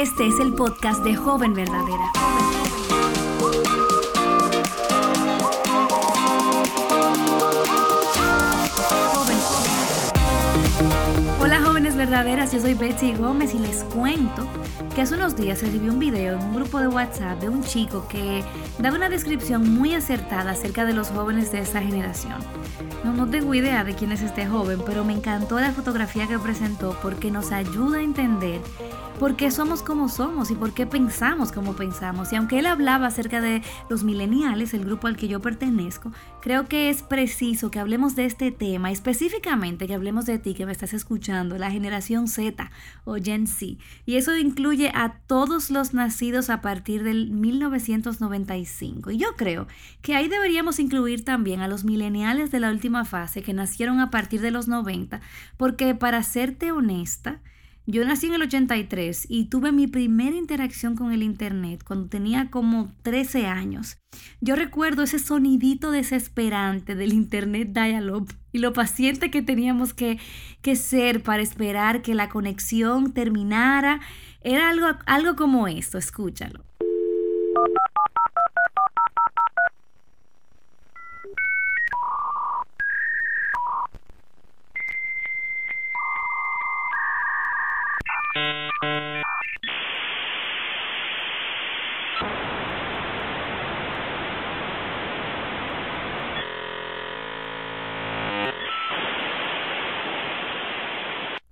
Este es el podcast de Joven Verdadera. Verdaderas, yo soy Betsy Gómez y les cuento que hace unos días recibí un video en un grupo de WhatsApp de un chico que daba una descripción muy acertada acerca de los jóvenes de esta generación. No, no tengo idea de quién es este joven, pero me encantó la fotografía que presentó porque nos ayuda a entender por qué somos como somos y por qué pensamos como pensamos. Y aunque él hablaba acerca de los mileniales, el grupo al que yo pertenezco, creo que es preciso que hablemos de este tema, específicamente que hablemos de ti que me estás escuchando, la generación Z o Gen Z. Y eso incluye a todos los nacidos a partir del 1995. Y yo creo que ahí deberíamos incluir también a los mileniales de la última fase que nacieron a partir de los 90, porque para serte honesta, yo nací en el 83 y tuve mi primera interacción con el Internet cuando tenía como 13 años. Yo recuerdo ese sonidito desesperante del Internet Dial-Up y lo paciente que teníamos que, que, ser para esperar que la conexión terminara. Era algo, algo como esto, escúchalo.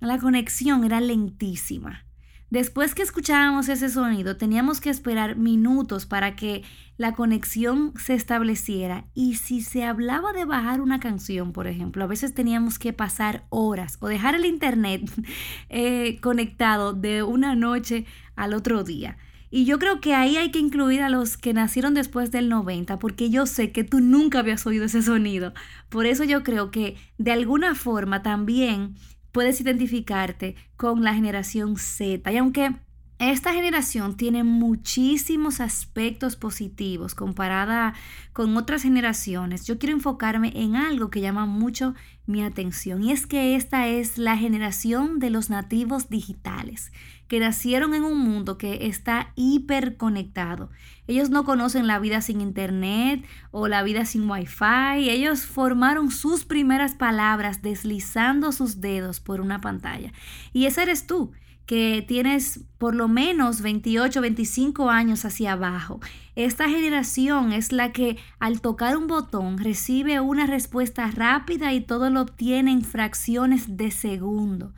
La conexión era lentísima. Después que escuchábamos ese sonido, teníamos que esperar minutos para que la conexión se estableciera. Y si se hablaba de bajar una canción, por ejemplo, a veces teníamos que pasar horas o dejar el internet eh, conectado de una noche al otro día. Y yo creo que ahí hay que incluir a los que nacieron después del 90, porque yo sé que tú nunca habías oído ese sonido. Por eso yo creo que de alguna forma también puedes identificarte con la generación Z. Y aunque esta generación tiene muchísimos aspectos positivos comparada con otras generaciones. Yo quiero enfocarme en algo que llama mucho mi atención y es que esta es la generación de los nativos digitales que nacieron en un mundo que está hiperconectado. Ellos no conocen la vida sin internet o la vida sin wifi. Ellos formaron sus primeras palabras deslizando sus dedos por una pantalla. Y ese eres tú que tienes por lo menos 28, 25 años hacia abajo. Esta generación es la que al tocar un botón recibe una respuesta rápida y todo lo obtiene en fracciones de segundo.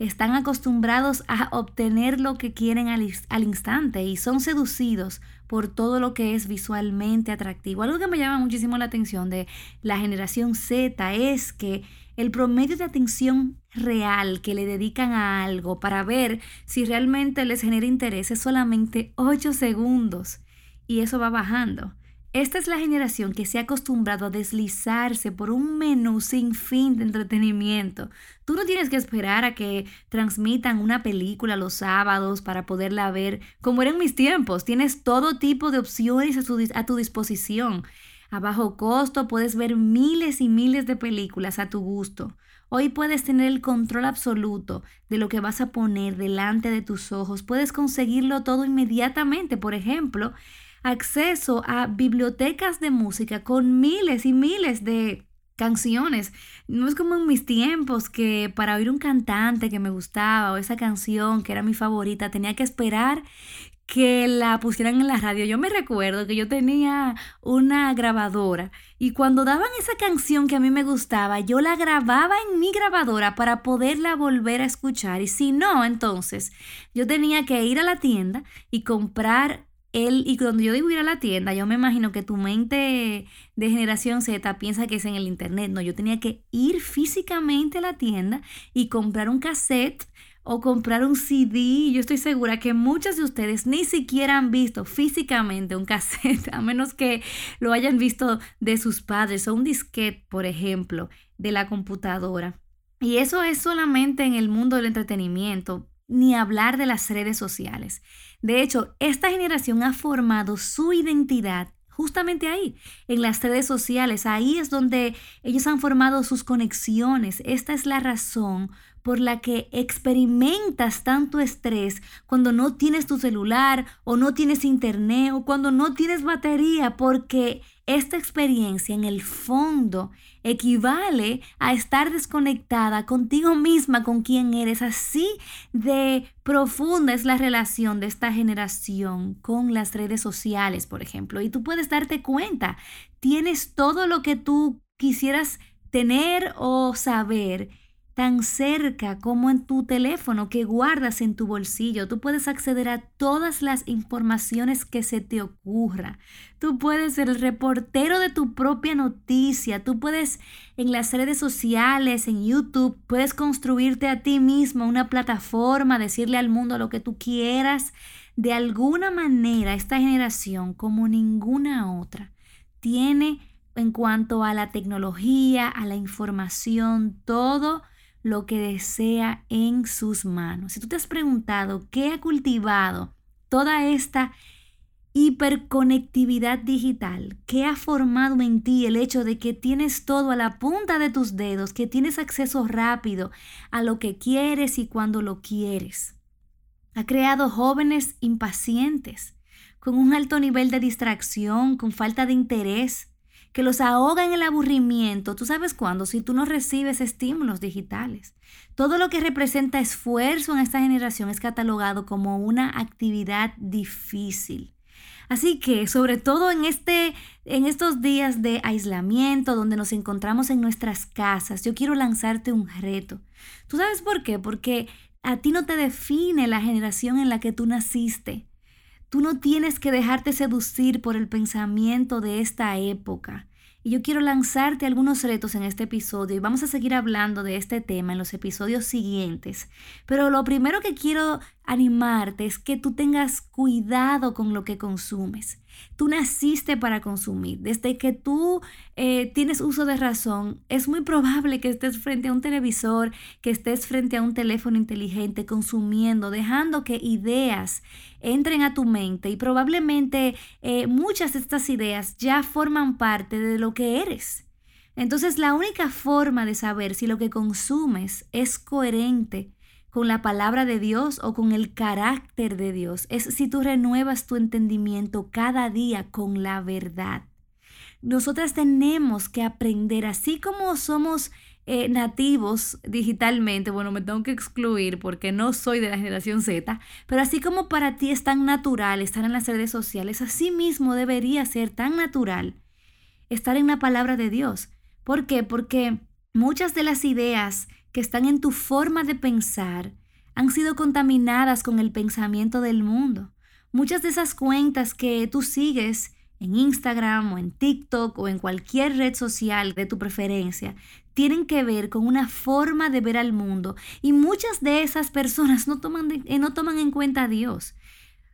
Están acostumbrados a obtener lo que quieren al, instante y son seducidos por todo lo que es visualmente atractivo. Algo que me llama muchísimo la atención de la generación Z es que el promedio de atención real que le dedican a algo para ver si realmente les genera interés es solamente 8 segundos y eso va bajando. Esta es la generación que se ha acostumbrado a deslizarse por un menú sin fin de entretenimiento. Tú no tienes que esperar a que transmitan una película los sábados para poderla ver como eran mis tiempos. Tienes todo tipo de opciones a tu, a tu disposición. A bajo costo puedes ver miles y miles de películas a tu gusto. Hoy puedes tener el control absoluto de lo que vas a poner delante de tus ojos. Puedes conseguirlo todo inmediatamente. Por ejemplo, acceso a bibliotecas de música con miles y miles de canciones. No es como en mis tiempos que para oír un cantante que me gustaba o esa canción que era mi favorita tenía que esperar que la pusieran en la radio. Yo me recuerdo que yo tenía una grabadora y cuando daban esa canción que a mí me gustaba, yo la grababa en mi grabadora para poderla volver a escuchar. Y si no, entonces yo tenía que ir a la tienda y comprar el, y cuando yo digo ir a la tienda, yo me imagino que tu mente de generación Z piensa que es en el internet. No, yo tenía que ir físicamente a la tienda y comprar un cassette o comprar un CD. Yo estoy segura que muchos de ustedes ni siquiera han visto físicamente un cassette, a menos que lo hayan visto de sus padres o un disquete, por ejemplo, de la computadora. Y eso es solamente en el mundo del entretenimiento, ni hablar de las redes sociales. De hecho, esta generación ha formado su identidad justamente ahí, en las redes sociales. Ahí es donde ellos han formado sus conexiones. Esta es la razón por la que experimentas tanto estrés cuando no tienes tu celular o no tienes internet o cuando no tienes batería, porque esta experiencia en el fondo equivale a estar desconectada contigo misma, con quien eres. Así de profunda es la relación de esta generación con las redes sociales, por ejemplo. Y tú puedes darte cuenta, tienes todo lo que tú quisieras tener o saber tan cerca como en tu teléfono que guardas en tu bolsillo. Tú puedes acceder a todas las informaciones que se te ocurra. Tú puedes ser el reportero de tu propia noticia. Tú puedes en las redes sociales, en YouTube, puedes construirte a ti mismo una plataforma, decirle al mundo lo que tú quieras. De alguna manera, esta generación, como ninguna otra, tiene en cuanto a la tecnología, a la información, todo lo que desea en sus manos. Si tú te has preguntado qué ha cultivado toda esta hiperconectividad digital, qué ha formado en ti el hecho de que tienes todo a la punta de tus dedos, que tienes acceso rápido a lo que quieres y cuando lo quieres. Ha creado jóvenes impacientes, con un alto nivel de distracción, con falta de interés, que los ahoga en el aburrimiento. ¿Tú sabes cuándo? Si tú no recibes estímulos digitales. Todo lo que representa esfuerzo en esta generación es catalogado como una actividad difícil. Así que, sobre todo en, este, en estos días de aislamiento, donde nos encontramos en nuestras casas, yo quiero lanzarte un reto. ¿Tú sabes por qué? Porque a ti no te define la generación en la que tú naciste. Tú no tienes que dejarte seducir por el pensamiento de esta época. Y yo quiero lanzarte algunos retos en este episodio y vamos a seguir hablando de este tema en los episodios siguientes. Pero lo primero que quiero animarte es que tú tengas cuidado con lo que consumes. Tú naciste para consumir. Desde que tú eh, tienes uso de razón, es muy probable que estés frente a un televisor, que estés frente a un teléfono inteligente consumiendo, dejando que ideas entren a tu mente y probablemente eh, muchas de estas ideas ya forman parte de lo que eres. Entonces la única forma de saber si lo que consumes es coherente con la palabra de Dios o con el carácter de Dios. Es si tú renuevas tu entendimiento cada día con la verdad. Nosotras tenemos que aprender, así como somos eh, nativos digitalmente, bueno, me tengo que excluir porque no soy de la generación Z, pero así como para ti es tan natural estar en las redes sociales, así mismo debería ser tan natural estar en la palabra de Dios. ¿Por qué? Porque muchas de las ideas que están en tu forma de pensar han sido contaminadas con el pensamiento del mundo. Muchas de esas cuentas que tú sigues en Instagram o en TikTok o en cualquier red social de tu preferencia tienen que ver con una forma de ver al mundo y muchas de esas personas no toman, eh, no toman en cuenta a Dios.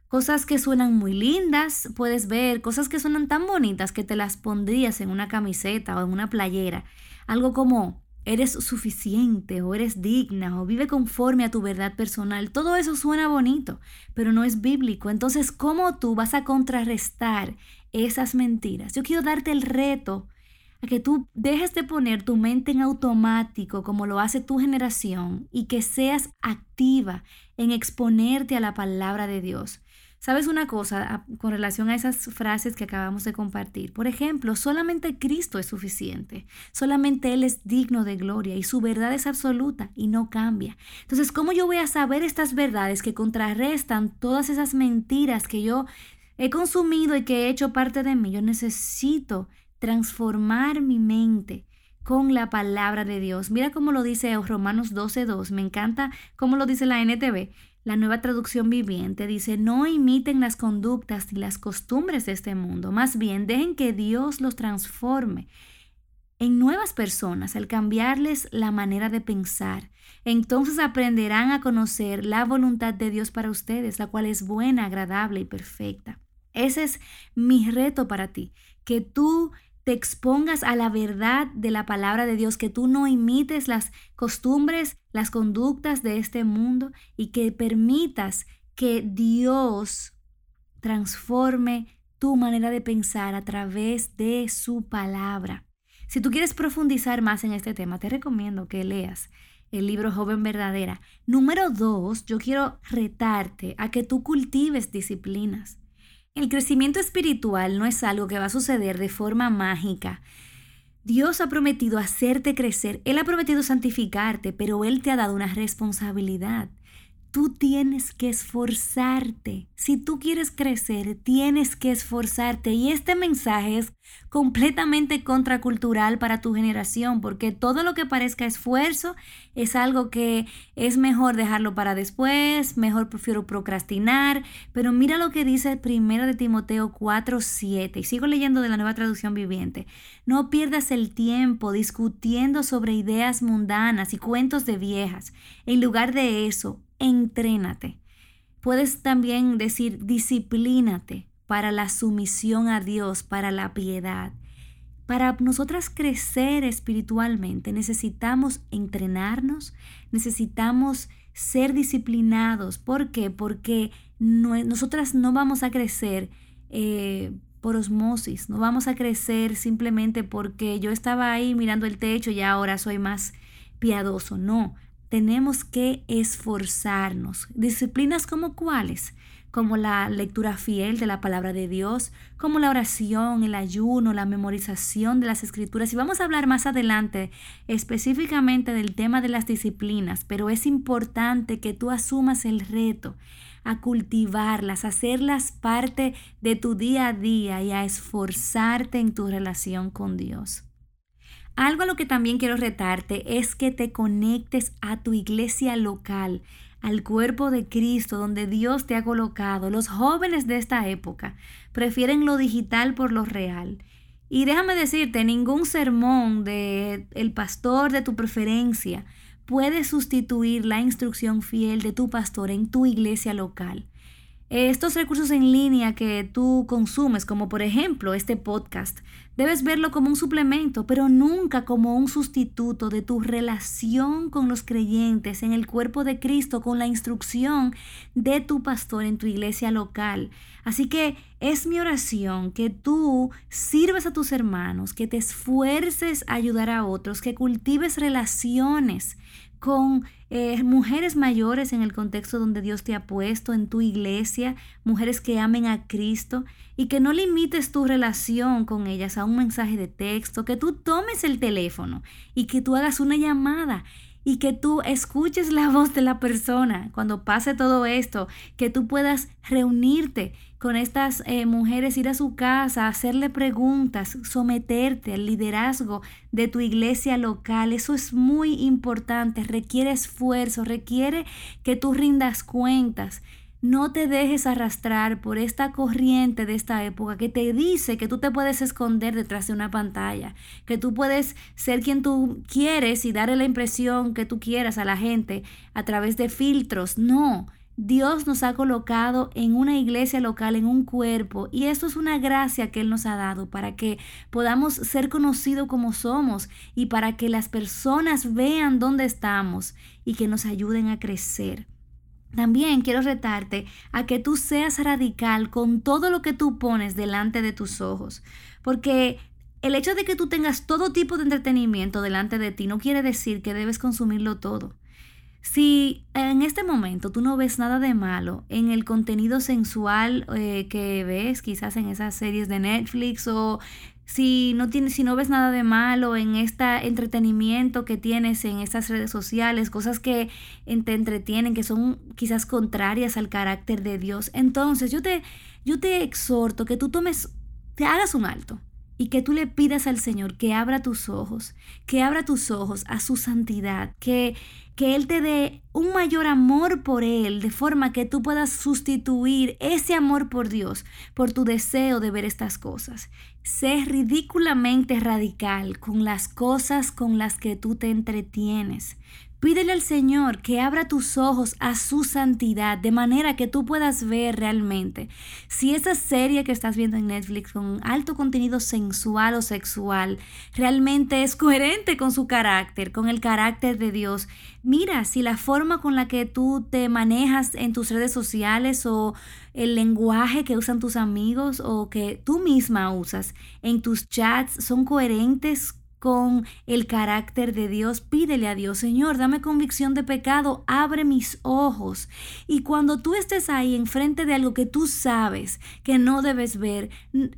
Cosas que suenan muy lindas, puedes ver, cosas que suenan tan bonitas que te las pondrías en una camiseta o en una playera. Algo como, eres suficiente o eres digna o vive conforme a tu verdad personal. Todo eso suena bonito, pero no es bíblico. Entonces, ¿cómo tú vas a contrarrestar esas mentiras? Yo quiero darte el reto a que tú dejes de poner tu mente en automático como lo hace tu generación y que seas activa en exponerte a la palabra de Dios. ¿Sabes una cosa con relación a esas frases que acabamos de compartir? Por ejemplo, solamente Cristo es suficiente, solamente Él es digno de gloria y su verdad es absoluta y no cambia. Entonces, ¿cómo yo voy a saber estas verdades que contrarrestan todas esas mentiras que yo he consumido y que he hecho parte de mí? Yo necesito transformar mi mente con la palabra de Dios. Mira cómo lo dice Romanos 12.2. Me encanta cómo lo dice la NTV. La nueva traducción viviente dice, no imiten las conductas ni las costumbres de este mundo, más bien dejen que Dios los transforme en nuevas personas al cambiarles la manera de pensar. Entonces aprenderán a conocer la voluntad de Dios para ustedes, la cual es buena, agradable y perfecta. Ese es mi reto para ti, que tú te expongas a la verdad de la palabra de Dios, que tú no imites las costumbres, las conductas de este mundo y que permitas que Dios transforme tu manera de pensar a través de su palabra. Si tú quieres profundizar más en este tema, te recomiendo que leas el libro Joven Verdadera. Número dos, yo quiero retarte a que tú cultives disciplinas. El crecimiento espiritual no es algo que va a suceder de forma mágica. Dios ha prometido hacerte crecer, Él ha prometido santificarte, pero Él te ha dado una responsabilidad. Tú tienes que esforzarte. Si tú quieres crecer, tienes que esforzarte. Y este mensaje es completamente contracultural para tu generación, porque todo lo que parezca esfuerzo es algo que es mejor dejarlo para después, mejor prefiero procrastinar. Pero mira lo que dice 1 de Timoteo 4:7. Y sigo leyendo de la nueva traducción viviente. No pierdas el tiempo discutiendo sobre ideas mundanas y cuentos de viejas. En lugar de eso, entrénate. Puedes también decir disciplínate para la sumisión a Dios, para la piedad. Para nosotras crecer espiritualmente necesitamos entrenarnos, necesitamos ser disciplinados. ¿Por qué? Porque nosotras no vamos a crecer eh, por osmosis, no vamos a crecer simplemente porque yo estaba ahí mirando el techo y ahora soy más piadoso. No, tenemos que esforzarnos. Disciplinas como cuáles? Como la lectura fiel de la palabra de Dios, como la oración, el ayuno, la memorización de las escrituras. Y vamos a hablar más adelante específicamente del tema de las disciplinas, pero es importante que tú asumas el reto a cultivarlas, a hacerlas parte de tu día a día y a esforzarte en tu relación con Dios. Algo a lo que también quiero retarte es que te conectes a tu iglesia local, al cuerpo de Cristo donde Dios te ha colocado. Los jóvenes de esta época prefieren lo digital por lo real. Y déjame decirte, ningún sermón de el pastor de tu preferencia puede sustituir la instrucción fiel de tu pastor en tu iglesia local. Estos recursos en línea que tú consumes, como por ejemplo este podcast, debes verlo como un suplemento, pero nunca como un sustituto de tu relación con los creyentes en el cuerpo de Cristo, con la instrucción de tu pastor en tu iglesia local. Así que es mi oración que tú sirvas a tus hermanos, que te esfuerces a ayudar a otros, que cultives relaciones con eh, mujeres mayores en el contexto donde Dios te ha puesto, en tu iglesia, mujeres que amen a Cristo y que no limites tu relación con ellas a un mensaje de texto, que tú tomes el teléfono y que tú hagas una llamada y que tú escuches la voz de la persona cuando pase todo esto, que tú puedas reunirte con estas eh, mujeres, ir a su casa, hacerle preguntas, someterte al liderazgo de tu iglesia local. Eso es muy importante, requiere esfuerzo, requiere que tú rindas cuentas. No te dejes arrastrar por esta corriente de esta época que te dice que tú te puedes esconder detrás de una pantalla, que tú puedes ser quien tú quieres y darle la impresión que tú quieras a la gente a través de filtros. No, Dios nos ha colocado en una iglesia local, en un cuerpo, y esto es una gracia que Él nos ha dado para que podamos ser conocidos como somos y para que las personas vean dónde estamos y que nos ayuden a crecer. También quiero retarte a que tú seas radical con todo lo que tú pones delante de tus ojos, porque el hecho de que tú tengas todo tipo de entretenimiento delante de ti no quiere decir que debes consumirlo todo. Si en este momento tú no ves nada de malo en el contenido sensual eh, que ves, quizás en esas series de Netflix, o si no, tienes, si no ves nada de malo en este entretenimiento que tienes en estas redes sociales, cosas que te entretienen, que son quizás contrarias al carácter de Dios, entonces yo te, yo te exhorto que tú tomes, te hagas un alto y que tú le pidas al Señor que abra tus ojos, que abra tus ojos a su santidad, que, que Él te dé un mayor amor por Él, de forma que tú puedas sustituir ese amor por Dios por tu deseo de ver estas cosas. Sé ridículamente radical con las cosas con las que tú te entretienes. Pídele al Señor que abra tus ojos a su santidad de manera que tú puedas ver realmente si esa serie que estás viendo en Netflix con alto contenido sensual o sexual realmente es coherente con su carácter, con el carácter de Dios. Mira si la forma con la que tú te manejas en tus redes sociales o el lenguaje que usan tus amigos o que tú misma usas en tus chats son coherentes con el carácter de Dios, pídele a Dios, Señor, dame convicción de pecado, abre mis ojos. Y cuando tú estés ahí enfrente de algo que tú sabes que no debes ver,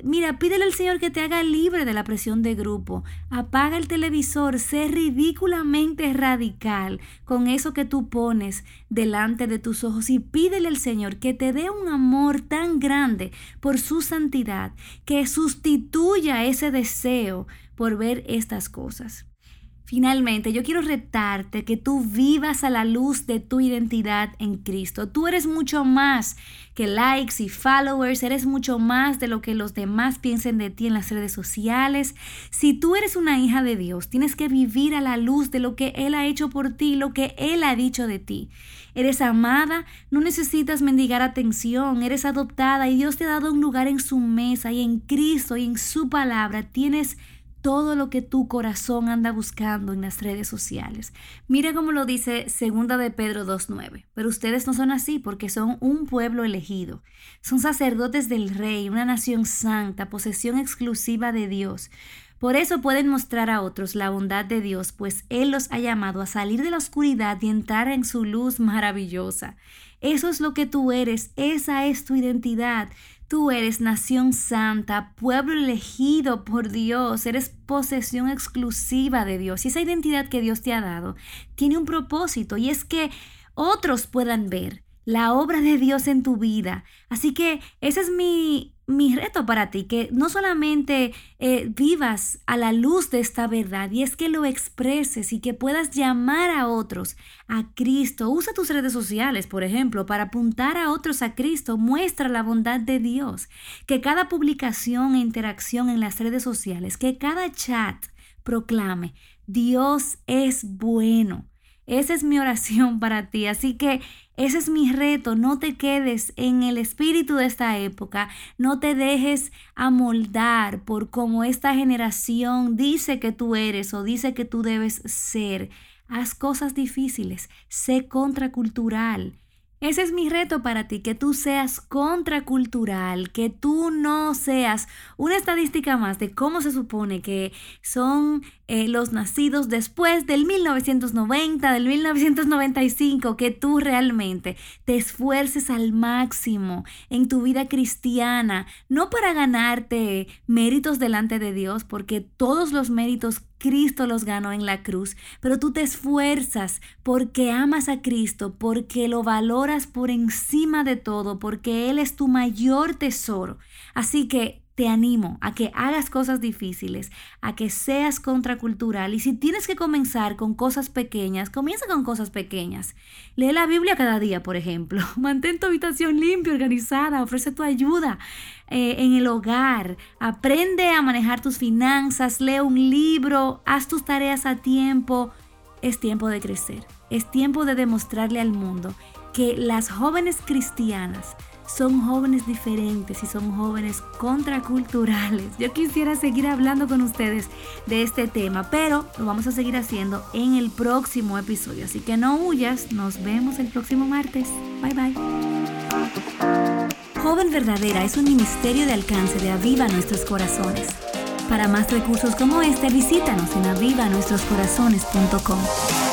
mira, pídele al Señor que te haga libre de la presión de grupo. Apaga el televisor, sé ridículamente radical con eso que tú pones delante de tus ojos y pídele al Señor que te dé un amor tan grande por su santidad que sustituya ese deseo por ver estas cosas. Finalmente, yo quiero retarte que tú vivas a la luz de tu identidad en Cristo. Tú eres mucho más que likes y followers, eres mucho más de lo que los demás piensen de ti en las redes sociales. Si tú eres una hija de Dios, tienes que vivir a la luz de lo que Él ha hecho por ti, lo que Él ha dicho de ti. Eres amada, no necesitas mendigar atención, eres adoptada y Dios te ha dado un lugar en su mesa y en Cristo y en su palabra tienes todo lo que tu corazón anda buscando en las redes sociales. Mira cómo lo dice segunda de Pedro 2.9. Pero ustedes no son así porque son un pueblo elegido. Son sacerdotes del rey, una nación santa, posesión exclusiva de Dios. Por eso pueden mostrar a otros la bondad de Dios, pues Él los ha llamado a salir de la oscuridad y entrar en su luz maravillosa. Eso es lo que tú eres, esa es tu identidad. Tú eres nación santa, pueblo elegido por Dios, eres posesión exclusiva de Dios. Y esa identidad que Dios te ha dado tiene un propósito y es que otros puedan ver la obra de Dios en tu vida. Así que ese es mi mi reto para ti, que no solamente eh, vivas a la luz de esta verdad, y es que lo expreses y que puedas llamar a otros a Cristo. Usa tus redes sociales, por ejemplo, para apuntar a otros a Cristo. Muestra la bondad de Dios. Que cada publicación e interacción en las redes sociales, que cada chat proclame, Dios es bueno. Esa es mi oración para ti. Así que ese es mi reto. No te quedes en el espíritu de esta época. No te dejes amoldar por cómo esta generación dice que tú eres o dice que tú debes ser. Haz cosas difíciles. Sé contracultural. Ese es mi reto para ti, que tú seas contracultural, que tú no seas una estadística más de cómo se supone que son eh, los nacidos después del 1990, del 1995, que tú realmente te esfuerces al máximo en tu vida cristiana, no para ganarte méritos delante de Dios, porque todos los méritos Cristo los ganó en la cruz, pero tú te esfuerzas porque amas a Cristo, porque lo valoras por encima de todo, porque Él es tu mayor tesoro. Así que te animo a que hagas cosas difíciles, a que seas contracultural y si tienes que comenzar con cosas pequeñas, comienza con cosas pequeñas. Lee la Biblia cada día, por ejemplo. Mantén tu habitación limpia, organizada, ofrece tu ayuda eh, en el hogar, aprende a manejar tus finanzas, lee un libro, haz tus tareas a tiempo. Es tiempo de crecer, es tiempo de demostrarle al mundo que las jóvenes cristianas son jóvenes diferentes y son jóvenes contraculturales. Yo quisiera seguir hablando con ustedes de este tema, pero lo vamos a seguir haciendo en el próximo episodio. Así que no huyas, nos vemos el próximo martes. Bye bye. Joven Verdadera es un ministerio de alcance de Aviva Nuestros Corazones. Para más recursos como este, visítanos en avivanuestroscorazones.com.